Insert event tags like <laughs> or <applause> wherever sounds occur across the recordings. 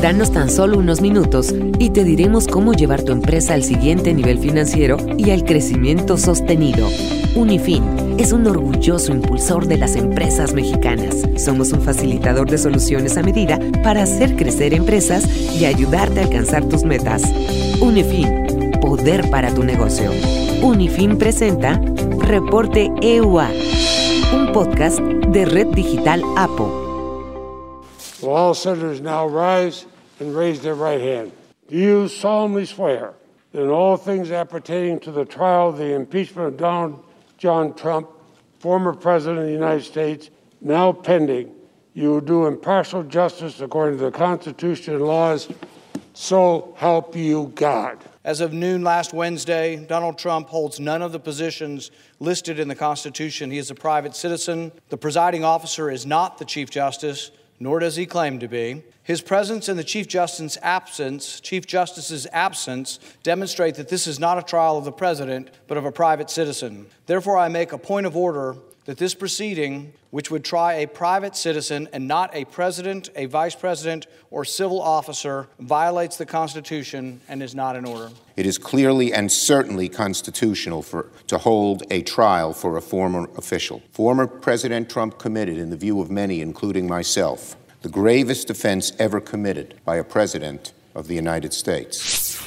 Danos tan solo unos minutos y te diremos cómo llevar tu empresa al siguiente nivel financiero y al crecimiento sostenido. Unifin es un orgulloso impulsor de las empresas mexicanas. Somos un facilitador de soluciones a medida para hacer crecer empresas y ayudarte a alcanzar tus metas. Unifin, poder para tu negocio. Unifin presenta Reporte EUA, un podcast de Red Digital APO. Will all senators now rise and raise their right hand? Do you solemnly swear that in all things appertaining to the trial of the impeachment of Donald John Trump, former President of the United States, now pending, you will do impartial justice according to the Constitution and laws, so help you God? As of noon last Wednesday, Donald Trump holds none of the positions listed in the Constitution. He is a private citizen. The presiding officer is not the Chief Justice nor does he claim to be. His presence and the Chief Justice's absence, Chief Justice's absence, demonstrate that this is not a trial of the president, but of a private citizen. Therefore, I make a point of order that this proceeding, which would try a private citizen and not a president, a vice president, or civil officer, violates the Constitution and is not in order. It is clearly and certainly constitutional for, to hold a trial for a former official. Former President Trump committed, in the view of many, including myself, the gravest offense ever committed by a president of the United States.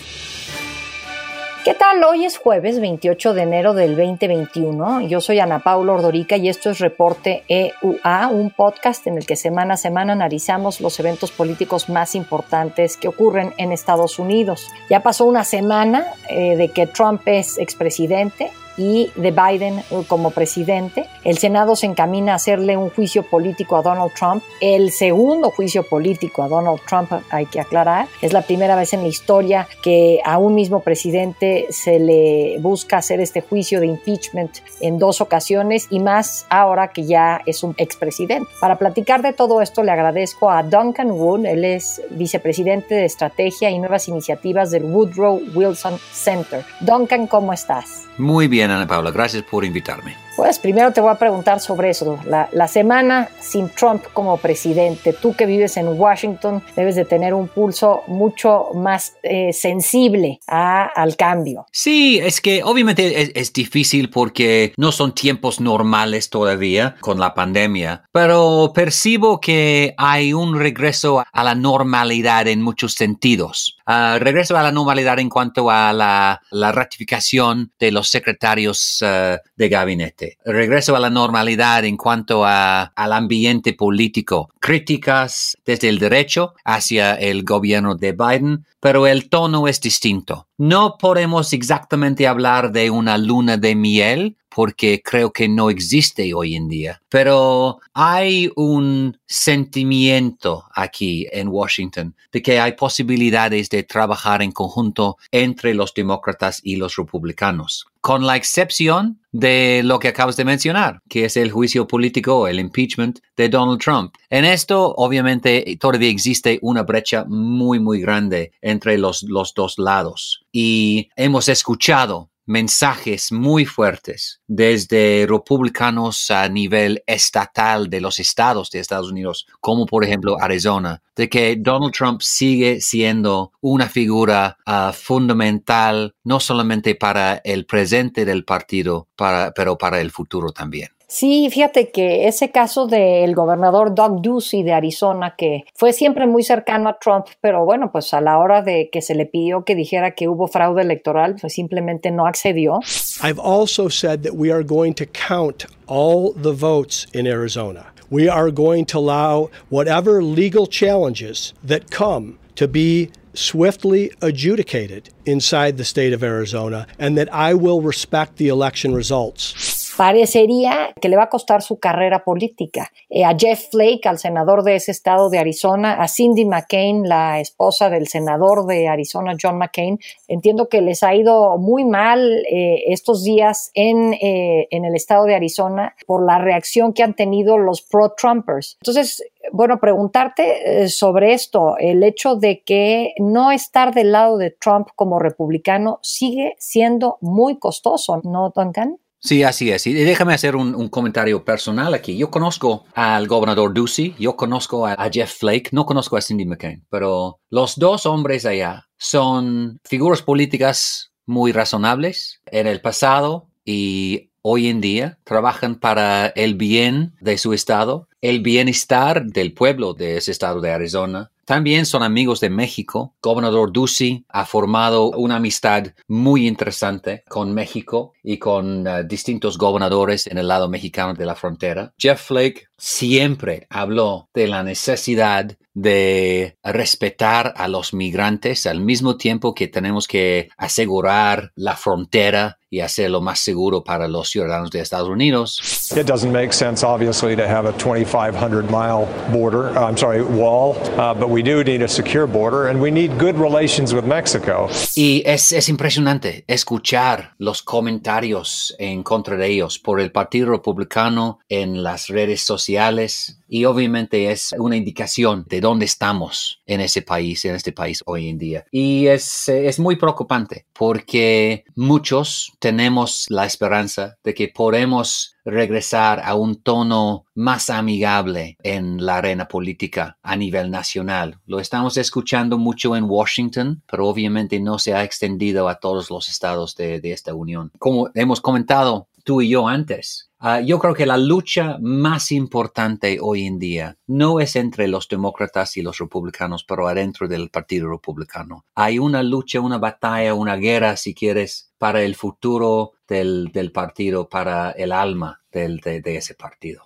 ¿Qué tal? Hoy es jueves 28 de enero del 2021. Yo soy Ana Paula Ordorica y esto es Reporte EUA, un podcast en el que semana a semana analizamos los eventos políticos más importantes que ocurren en Estados Unidos. Ya pasó una semana eh, de que Trump es expresidente y de Biden como presidente. El Senado se encamina a hacerle un juicio político a Donald Trump, el segundo juicio político a Donald Trump, hay que aclarar. Es la primera vez en la historia que a un mismo presidente se le busca hacer este juicio de impeachment en dos ocasiones y más ahora que ya es un expresidente. Para platicar de todo esto le agradezco a Duncan Wood, él es vicepresidente de Estrategia y Nuevas Iniciativas del Woodrow Wilson Center. Duncan, ¿cómo estás? Muy bien, Ana Paula, gracias por invitarme. Pues primero te voy a preguntar sobre eso. La, semana sin Trump como presidente, tú que vives en Washington, debes de tener un pulso mucho más eh, sensible al cambio. Sí, es que obviamente es, difícil porque no son tiempos normales todavía con la pandemia, pero percibo que hay un regreso a la normalidad en muchos sentidos. Ah, regreso a la normalidad en cuanto a la, ratificación de los secretarios ah, de gabinete regreso a la normalidad en cuanto a, al ambiente político. Críticas desde el derecho hacia el gobierno de Biden, pero el tono es distinto. No podemos exactamente hablar de una luna de miel porque creo que no existe hoy en día, pero hay un sentimiento aquí en Washington de que hay posibilidades de trabajar en conjunto entre los demócratas y los republicanos con la excepción de lo que acabas de mencionar, que es el juicio político, el impeachment de Donald Trump. En esto, obviamente, todavía existe una brecha muy, muy grande entre los, los dos lados. Y hemos escuchado mensajes muy fuertes desde republicanos a nivel estatal de los estados de Estados Unidos, como por ejemplo Arizona, de que Donald Trump sigue siendo una figura ah, fundamental no solamente para el presente del partido, para, pero para el futuro también. Sí, fíjate que ese caso del gobernador Doug Ducey de Arizona, que fue siempre muy cercano a Trump, pero bueno, pues a la hora de que se le pidió que dijera que hubo fraude electoral, pues simplemente no accedió. I've also said that we are going to count all the votes in Arizona. We are going to allow whatever legal challenges that come to be swiftly adjudicated inside the state of Arizona and that I will respect the election results. Parecería que le va a costar su carrera política. Eh, a Jeff Flake, al senador de ese estado de Arizona, a Cindy McCain, la esposa del senador de Arizona, John McCain, entiendo que les ha ido muy mal eh, estos días en, eh, en el estado de Arizona por la reacción que han tenido los pro-Trumpers. Entonces, bueno, preguntarte sobre esto, el hecho de que no estar del lado de Trump como republicano sigue siendo muy costoso, ¿no, Duncan? Sí, así es. Y déjame hacer un, comentario personal aquí. Yo conozco al gobernador Ducey, yo conozco a, Jeff Flake, no conozco a Cindy McCain, pero los dos hombres allá son figuras políticas muy razonables en el pasado y hoy en día trabajan para el bien de su estado, el bienestar del pueblo de ese estado de Arizona. También son amigos de México. Gobernador Ducey ha formado una amistad muy interesante con México y con uh, distintos gobernadores en el lado mexicano de la frontera. Jeff Flake siempre habló de la necesidad de respetar a los migrantes al mismo tiempo que tenemos que asegurar la frontera y hacerlo más seguro para los ciudadanos de Estados Unidos. It doesn't make sense, obviously, to have a 2,500 mile border, I'm sorry, wall, uh, we do need a secure border and we need good relations with Mexico. Y es, es impresionante escuchar los comentarios en contra de ellos por el Partido Republicano en las redes sociales y obviamente es una indicación de dónde estamos en ese país, en este país hoy en día. Y es, es muy preocupante porque muchos tenemos la esperanza de que podemos regresar a un tono más amigable en la arena política a nivel nacional. Lo estamos escuchando mucho en Washington, pero obviamente no se ha extendido a todos los estados de, de esta unión. Como hemos comentado tú y yo antes, Ah, yo creo que la lucha más importante hoy en día no es entre los demócratas y los republicanos, pero adentro del Partido Republicano. Hay una lucha, una batalla, una guerra, si quieres, para el futuro del, partido, para el alma de ese partido.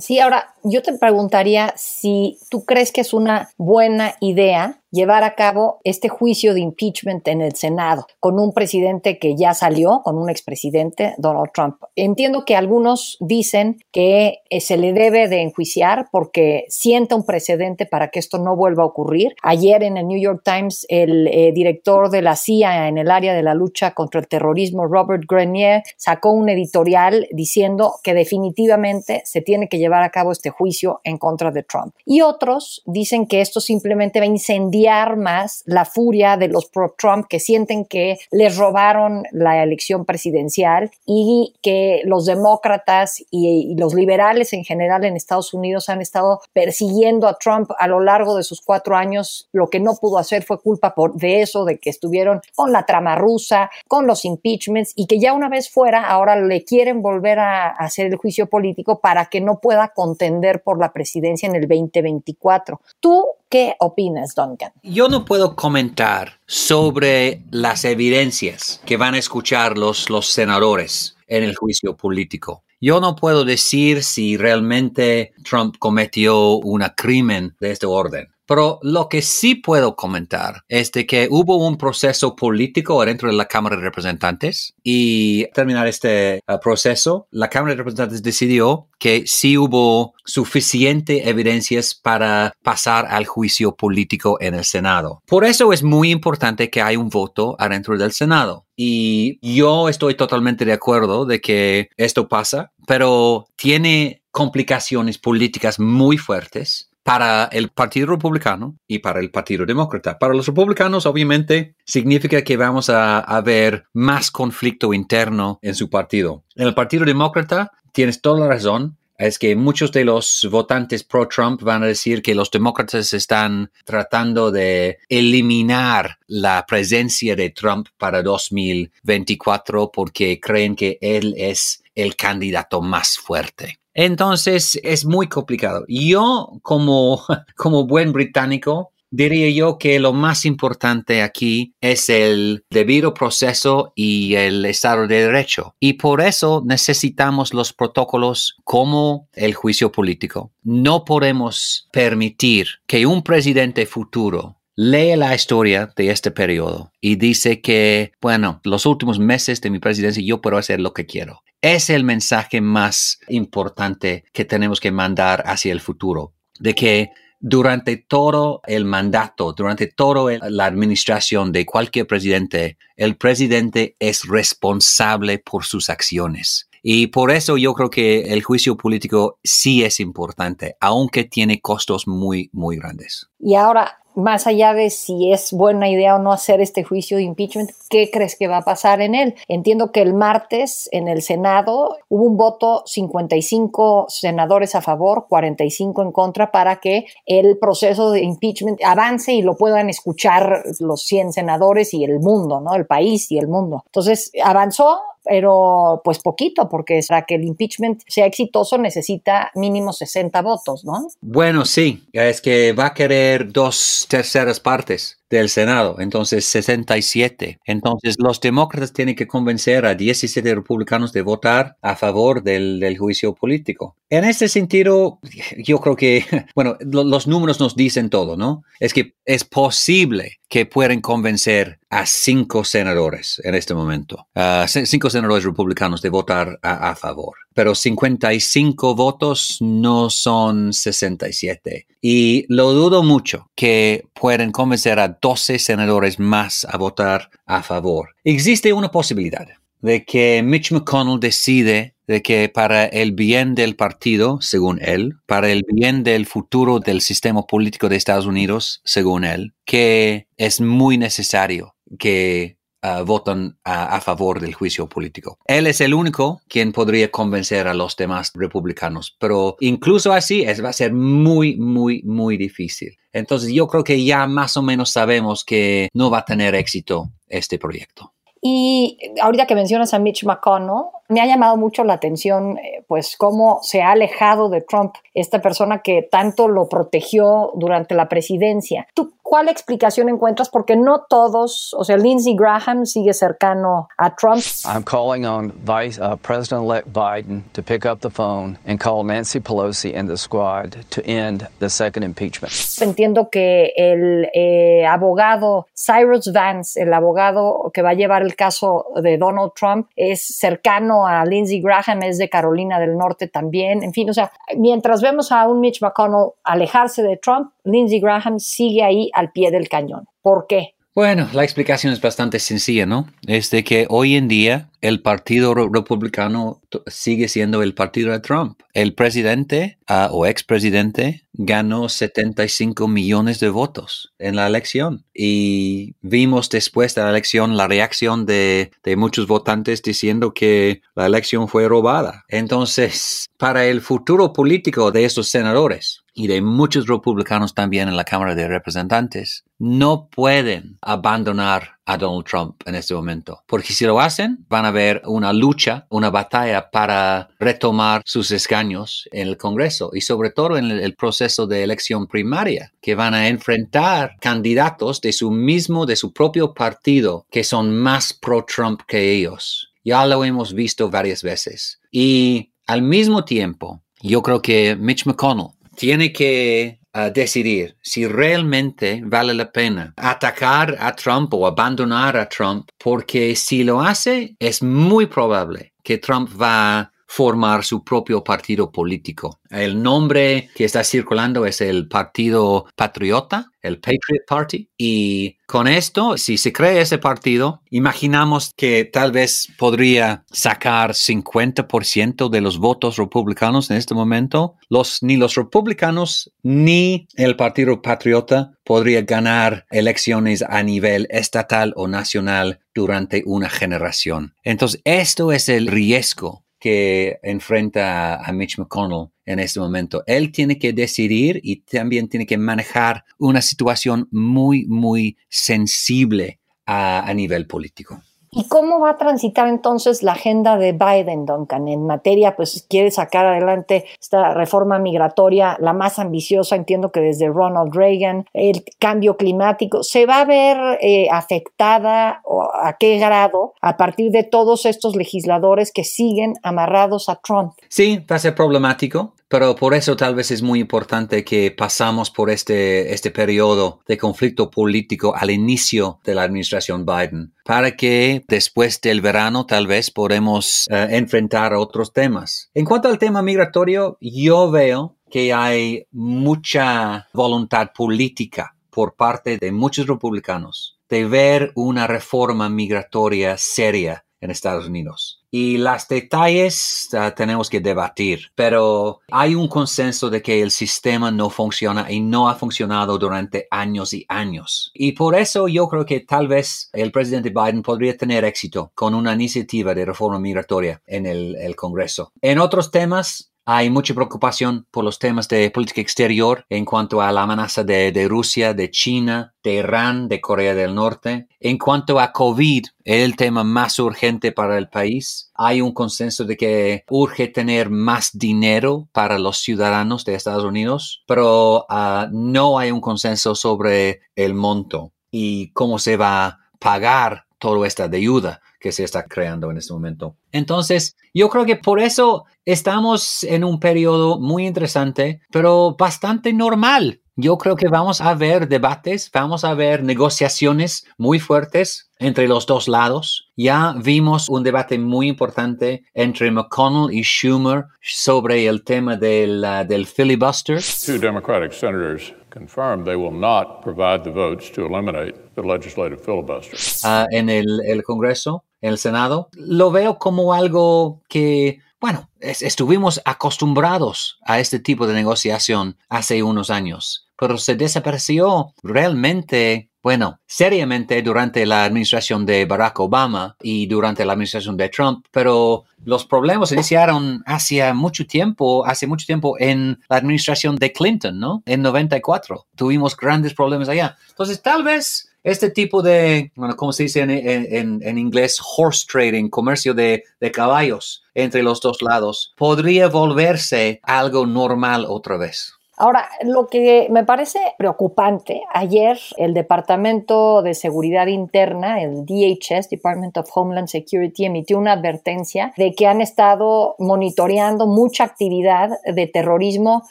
Sí, ahora yo te preguntaría si tú crees que es una buena idea llevar a cabo este juicio de impeachment en el Senado con un presidente que ya salió, con un expresidente, Donald Trump. Entiendo que algunos dicen que eh, se le debe de enjuiciar porque sienta un precedente para que esto no vuelva a ocurrir. Ayer en el New York Times, el eh, director de la CIA en el área de la lucha contra el terrorismo, Robert Grenier, sacó un editorial diciendo que definitivamente se tiene que llevar a cabo este juicio en contra de Trump. Y otros dicen que esto simplemente va a incendiar más la furia de los pro-Trump que sienten que les robaron la elección presidencial y que los demócratas y, los liberales en general en Estados Unidos han estado persiguiendo a Trump a lo largo de sus cuatro años. Lo que no pudo hacer fue culpa de eso, de que estuvieron con la trama rusa, con los impeachments y que ya una vez fuera, ahora le quieren volver a hacer el juicio político para que no pueda contender por la presidencia en el 2024. ¿Tú ¿Qué opinas, Duncan? Yo no puedo comentar sobre las evidencias que van a escuchar los, los senadores en el juicio político. Yo no puedo decir si realmente Trump cometió un crimen de este orden. Pero lo que sí puedo comentar es de que hubo un proceso político dentro de la Cámara de Representantes y terminar este uh, proceso, la Cámara de Representantes decidió que sí hubo suficiente evidencias para pasar al juicio político en el Senado. Por eso es muy importante que haya un voto adentro del Senado. Y yo estoy totalmente de acuerdo de que esto pasa, pero tiene complicaciones políticas muy fuertes para el Partido Republicano y para el Partido Demócrata. Para los republicanos, obviamente, significa que vamos a, a ver más conflicto interno en su partido. En el Partido Demócrata, tienes toda la razón, es que muchos de los votantes pro-Trump van a decir que los demócratas están tratando de eliminar la presencia de Trump para 2024 porque creen que él es el candidato más fuerte. Entonces es muy complicado. Yo como, <laughs> como buen británico, diría yo que lo más importante aquí es el debido proceso y el Estado de Derecho. Y por eso necesitamos los protocolos como el juicio político. No podemos permitir que un presidente futuro lee la historia de este periodo y dice que, bueno, los últimos meses de mi presidencia yo puedo hacer lo que quiero es el mensaje más importante que tenemos que mandar hacia el futuro, de que durante todo el mandato, durante toda la administración de cualquier presidente, el presidente es responsable por sus acciones. Y por eso yo creo que el juicio político sí es importante, aunque tiene costos muy, muy grandes. Y ahora, más allá de si es buena idea o no hacer este juicio de impeachment, ¿qué crees que va a pasar en él? Entiendo que el martes en el Senado hubo un voto 55 senadores a favor, 45 en contra para que el proceso de impeachment avance y lo puedan escuchar los 100 senadores y el mundo, ¿no? El país y el mundo. Entonces, avanzó, pero pues poquito, porque para que el impeachment sea exitoso necesita mínimo 60 votos, ¿no? Bueno, sí, es que va a querer dos terceras partes del Senado, entonces 67. Entonces los demócratas tienen que convencer a 17 republicanos de votar a favor del, del juicio político. En este sentido, yo creo que, <laughs> bueno, los números nos dicen todo, ¿no? Es que es posible que puedan convencer a cinco senadores en este momento, a cinco senadores republicanos de votar a, a favor pero 55 votos no son 67. Y lo dudo mucho que puedan convencer a 12 senadores más a votar a favor. Existe una posibilidad de que Mitch McConnell decide de que para el bien del partido, según él, para el bien del futuro del sistema político de Estados Unidos, según él, que es muy necesario que Uh, votan a, favor del juicio político. Él es el único quien podría convencer a los demás republicanos, pero incluso así es, va a ser muy, muy, muy difícil. Entonces yo creo que ya más o menos sabemos que no va a tener éxito este proyecto. Y ahorita que mencionas a Mitch McConnell, me ha llamado mucho la atención, eh, pues, cómo se ha alejado de Trump, esta persona que tanto lo protegió durante la presidencia. ¿Tú cuál explicación encuentras? Porque no todos, o sea, Lindsey Graham sigue cercano a Trump. I'm calling on Vice uh, President-elect Biden to pick up the phone and call Nancy Pelosi and the squad to end the second impeachment. Entiendo que el eh, abogado Cyrus Vance, el abogado que va a llevar el caso de Donald Trump, es cercano a Lindsey Graham, es de Carolina del Norte también. En fin, o sea, mientras vemos a un Mitch McConnell alejarse de Trump, Lindsey Graham sigue ahí al pie del cañón. ¿Por qué? Bueno, la explicación es bastante sencilla, ¿no? Es de que hoy en día el Partido Republicano sigue siendo el partido de Trump. El presidente uh, o expresidente ganó 75 millones de votos en la elección y vimos después de la elección la reacción de, de muchos votantes diciendo que la elección fue robada. Entonces, para el futuro político de estos senadores, y de muchos republicanos también en la Cámara de Representantes, no pueden abandonar a Donald Trump en este momento. Porque si lo hacen, van a ver una lucha, una batalla para retomar sus escaños en el Congreso y sobre todo en el, proceso de elección primaria, que van a enfrentar candidatos de su mismo, de su propio partido, que son más pro-Trump que ellos. Ya lo hemos visto varias veces. Y al mismo tiempo, yo creo que Mitch McConnell tiene que decidir si realmente vale la pena atacar a Trump o abandonar a Trump, porque si lo hace, es muy probable que Trump va a formar su propio partido político. El nombre que está circulando es el Partido Patriota, el Patriot Party. Y con esto, si se crea ese partido, imaginamos que tal vez podría sacar 50% de los votos republicanos en este momento. Los, ni los republicanos ni el Partido Patriota podría ganar elecciones a nivel estatal o nacional durante una generación. Entonces, esto es el riesgo que enfrenta a Mitch McConnell en este momento. Él tiene que decidir y también tiene que manejar una situación muy, muy sensible a, a nivel político. ¿Y cómo va a transitar entonces la agenda de Biden, Duncan, en materia, pues quiere sacar adelante esta reforma migratoria, la más ambiciosa, entiendo que desde Ronald Reagan, el cambio climático, ¿se va a ver eh, afectada o a qué grado a partir de todos estos legisladores que siguen amarrados a Trump? Sí, va a ser problemático pero por eso tal vez es muy importante que pasamos por este, este periodo de conflicto político al inicio de la administración Biden, para que después del verano tal vez podemos eh, enfrentar otros temas. En cuanto al tema migratorio, yo veo que hay mucha voluntad política por parte de muchos republicanos de ver una reforma migratoria seria en Estados Unidos. y las detalles uh, tenemos que debatir, pero hay un consenso de que el sistema no funciona y no ha funcionado durante años y años. Y por eso yo creo que tal vez el presidente Biden podría tener éxito con una iniciativa de reforma migratoria en el, el Congreso. En otros temas, hay mucha preocupación por los temas de política exterior en cuanto a la amenaza de, Rusia, de China, de Irán, de Corea del Norte. En cuanto a COVID, el tema más urgente para el país. Hay un consenso de que urge tener más dinero para los ciudadanos de Estados Unidos, pero ah, no hay un consenso sobre el monto y cómo se va a pagar toda esta ayuda que se está creando en este momento. Entonces, yo creo que por eso estamos en un periodo muy interesante, pero bastante normal. Yo creo que vamos a ver debates, vamos a ver negociaciones muy fuertes entre los dos lados. Ya vimos un debate muy importante entre McConnell y Schumer sobre el tema del, uh, del filibuster. Two Democratic senators confirmed they will not provide the votes to eliminate legislative filibuster. Uh, en el, Congreso en el Senado, lo veo como algo que, bueno, estuvimos acostumbrados a este tipo de negociación hace unos años, pero se desapareció realmente, bueno, seriamente durante la administración de Barack Obama y durante la administración de Trump, pero los problemas iniciaron hace mucho tiempo, hace mucho tiempo en la administración de Clinton, ¿no? En 94. Tuvimos grandes problemas allá. Entonces, tal vez este tipo de, bueno, ¿cómo se dice en, inglés? Horse trading, comercio de, de, caballos entre los dos lados, podría volverse algo normal otra vez. Ahora, lo que me parece preocupante, ayer el Departamento de Seguridad Interna, el DHS, Department of Homeland Security, emitió una advertencia de que han estado monitoreando mucha actividad de terrorismo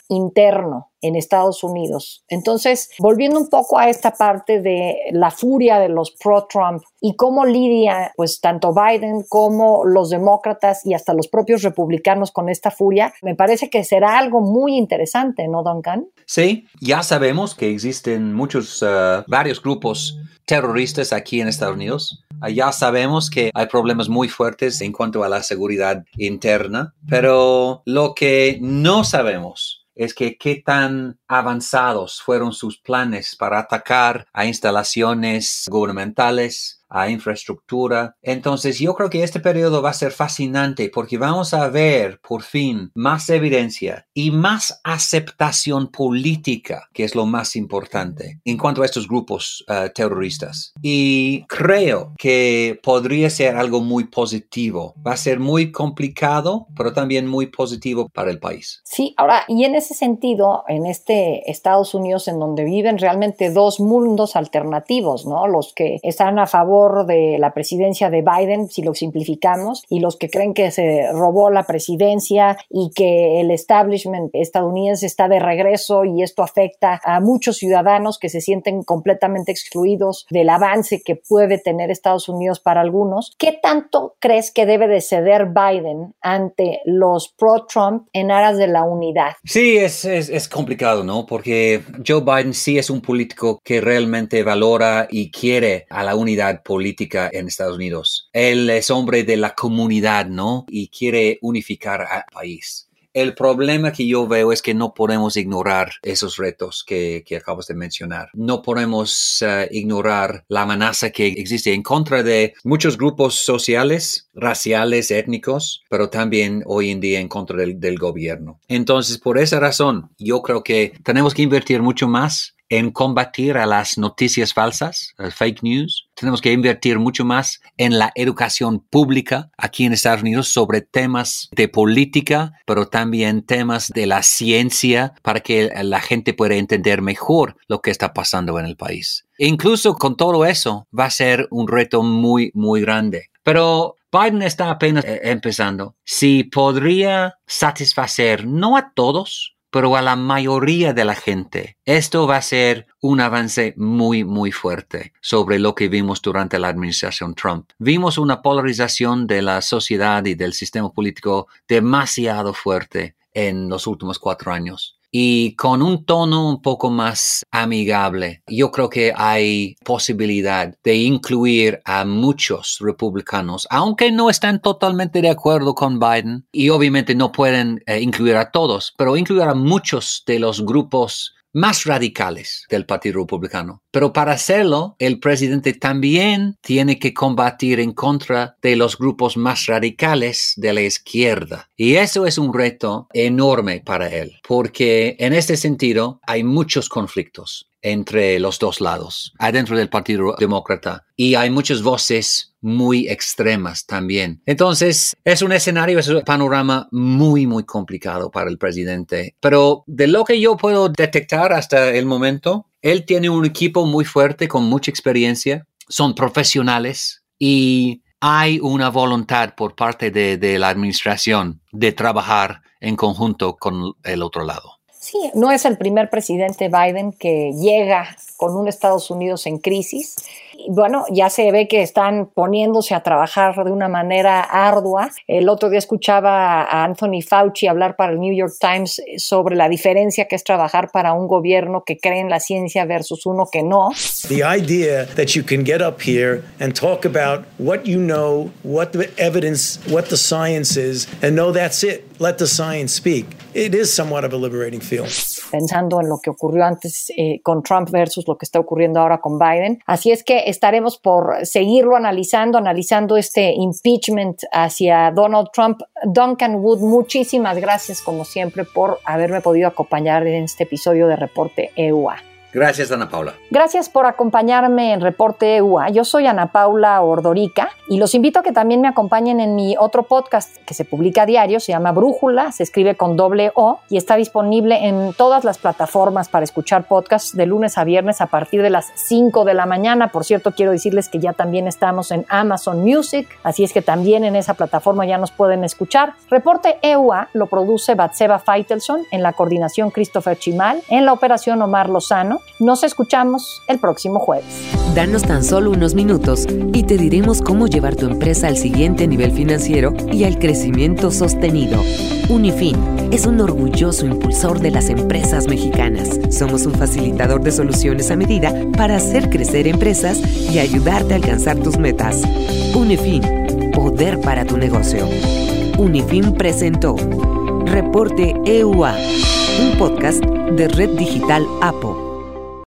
interno en Estados Unidos. Entonces, volviendo un poco a esta parte de la furia de los pro-Trump y cómo lidia pues tanto Biden como los demócratas y hasta los propios republicanos con esta furia, me parece que será algo muy interesante, ¿no, Duncan? Sí, ya sabemos que existen muchos, uh, varios grupos terroristas aquí en Estados Unidos. Ya sabemos que hay problemas muy fuertes en cuanto a la seguridad interna, pero lo que no sabemos es que qué tan avanzados fueron sus planes para atacar a instalaciones gubernamentales, a infraestructura. Entonces yo creo que este periodo va a ser fascinante porque vamos a ver por fin más evidencia y más aceptación política, que es lo más importante en cuanto a estos grupos uh, terroristas. Y creo que podría ser algo muy positivo. Va a ser muy complicado, pero también muy positivo para el país. Sí, ahora, y en ese sentido, en este Estados Unidos en donde viven realmente dos mundos alternativos, ¿no? Los que están a favor de la presidencia de Biden, si lo simplificamos, y los que creen que se robó la presidencia y que el establishment estadounidense está de regreso y esto afecta a muchos ciudadanos que se sienten completamente excluidos del avance que puede tener Estados Unidos para algunos. ¿Qué tanto crees que debe de ceder Biden ante los pro-Trump en aras de la unidad? Sí, es, es, es complicado, ¿no? Porque Joe Biden sí es un político que realmente valora y quiere a la unidad política en Estados Unidos. Él es hombre de la comunidad, ¿no? Y quiere unificar al país. El problema que yo veo es que no podemos ignorar esos retos que, que acabas de mencionar. No podemos eh, ignorar la amenaza que existe en contra de muchos grupos sociales, raciales, étnicos, pero también hoy en día en contra del, del gobierno. Entonces, por esa razón, yo creo que tenemos que invertir mucho más en combatir a las noticias falsas, fake news. Tenemos que invertir mucho más en la educación pública aquí en Estados Unidos sobre temas de política, pero también temas de la ciencia para que la gente pueda entender mejor lo que está pasando en el país. E incluso con todo eso va a ser un reto muy, muy grande. Pero Biden está apenas eh, empezando. Si podría satisfacer no a todos, pero a la mayoría de la gente. Esto va a ser un avance muy, muy fuerte sobre lo que vimos durante la administración Trump. Vimos una polarización de la sociedad y del sistema político demasiado fuerte en los últimos cuatro años. Y con un tono un poco más amigable. Yo creo que hay posibilidad de incluir a muchos republicanos, aunque no están totalmente de acuerdo con Biden y obviamente no pueden eh, incluir a todos, pero incluir a muchos de los grupos más radicales del Partido Republicano. Pero para hacerlo, el presidente también tiene que combatir en contra de los grupos más radicales de la izquierda. Y eso es un reto enorme para él, porque en este sentido hay muchos conflictos entre los dos lados, adentro del Partido Demócrata. Y hay muchas voces muy extremas también. Entonces, es un escenario, es un panorama muy, muy complicado para el presidente. Pero de lo que yo puedo detectar hasta el momento, él tiene un equipo muy fuerte con mucha experiencia, son profesionales y hay una voluntad por parte de, la administración de trabajar en conjunto con el otro lado. Sí, no es el primer presidente Biden que llega con un Estados Unidos en crisis bueno, ya se ve que están poniéndose a trabajar de una manera ardua. El otro día escuchaba a Anthony Fauci hablar para el New York Times sobre la diferencia que es trabajar para un gobierno que cree en la ciencia versus uno que no. The idea that you can get up here and talk about what you know, what the evidence, what the science is, and know that's it. Let the science speak. It is somewhat of a liberating. Pensando en lo que ocurrió antes eh, con Trump versus lo que está ocurriendo ahora con Biden. Así es que estaremos por seguirlo analizando, analizando este impeachment hacia Donald Trump. Duncan Wood, muchísimas gracias como siempre por haberme podido acompañar en este episodio de Reporte EUA. Gracias, Ana Paula. Gracias por acompañarme en Reporte EUA. Yo soy Ana Paula Ordorica y los invito a que también me acompañen en mi otro podcast que se publica a diario, se llama Brújula, se escribe con doble O y está disponible en todas las plataformas para escuchar podcasts de lunes a viernes a partir de las 5 de la mañana. Por cierto, quiero decirles que ya también estamos en Amazon Music, así es que también en esa plataforma ya nos pueden escuchar. Reporte EUA lo produce Batseba Feitelson, en la coordinación Christopher Chimal, en la operación Omar Lozano nos escuchamos el próximo jueves. Danos tan solo unos minutos y te diremos cómo llevar tu empresa al siguiente nivel financiero y al crecimiento sostenido. Unifin es un orgulloso impulsor de las empresas mexicanas. Somos un facilitador de soluciones a medida para hacer crecer empresas y ayudarte a alcanzar tus metas. Unifin, poder para tu negocio. Unifin presentó Reporte EUA, un podcast de Red Digital APO.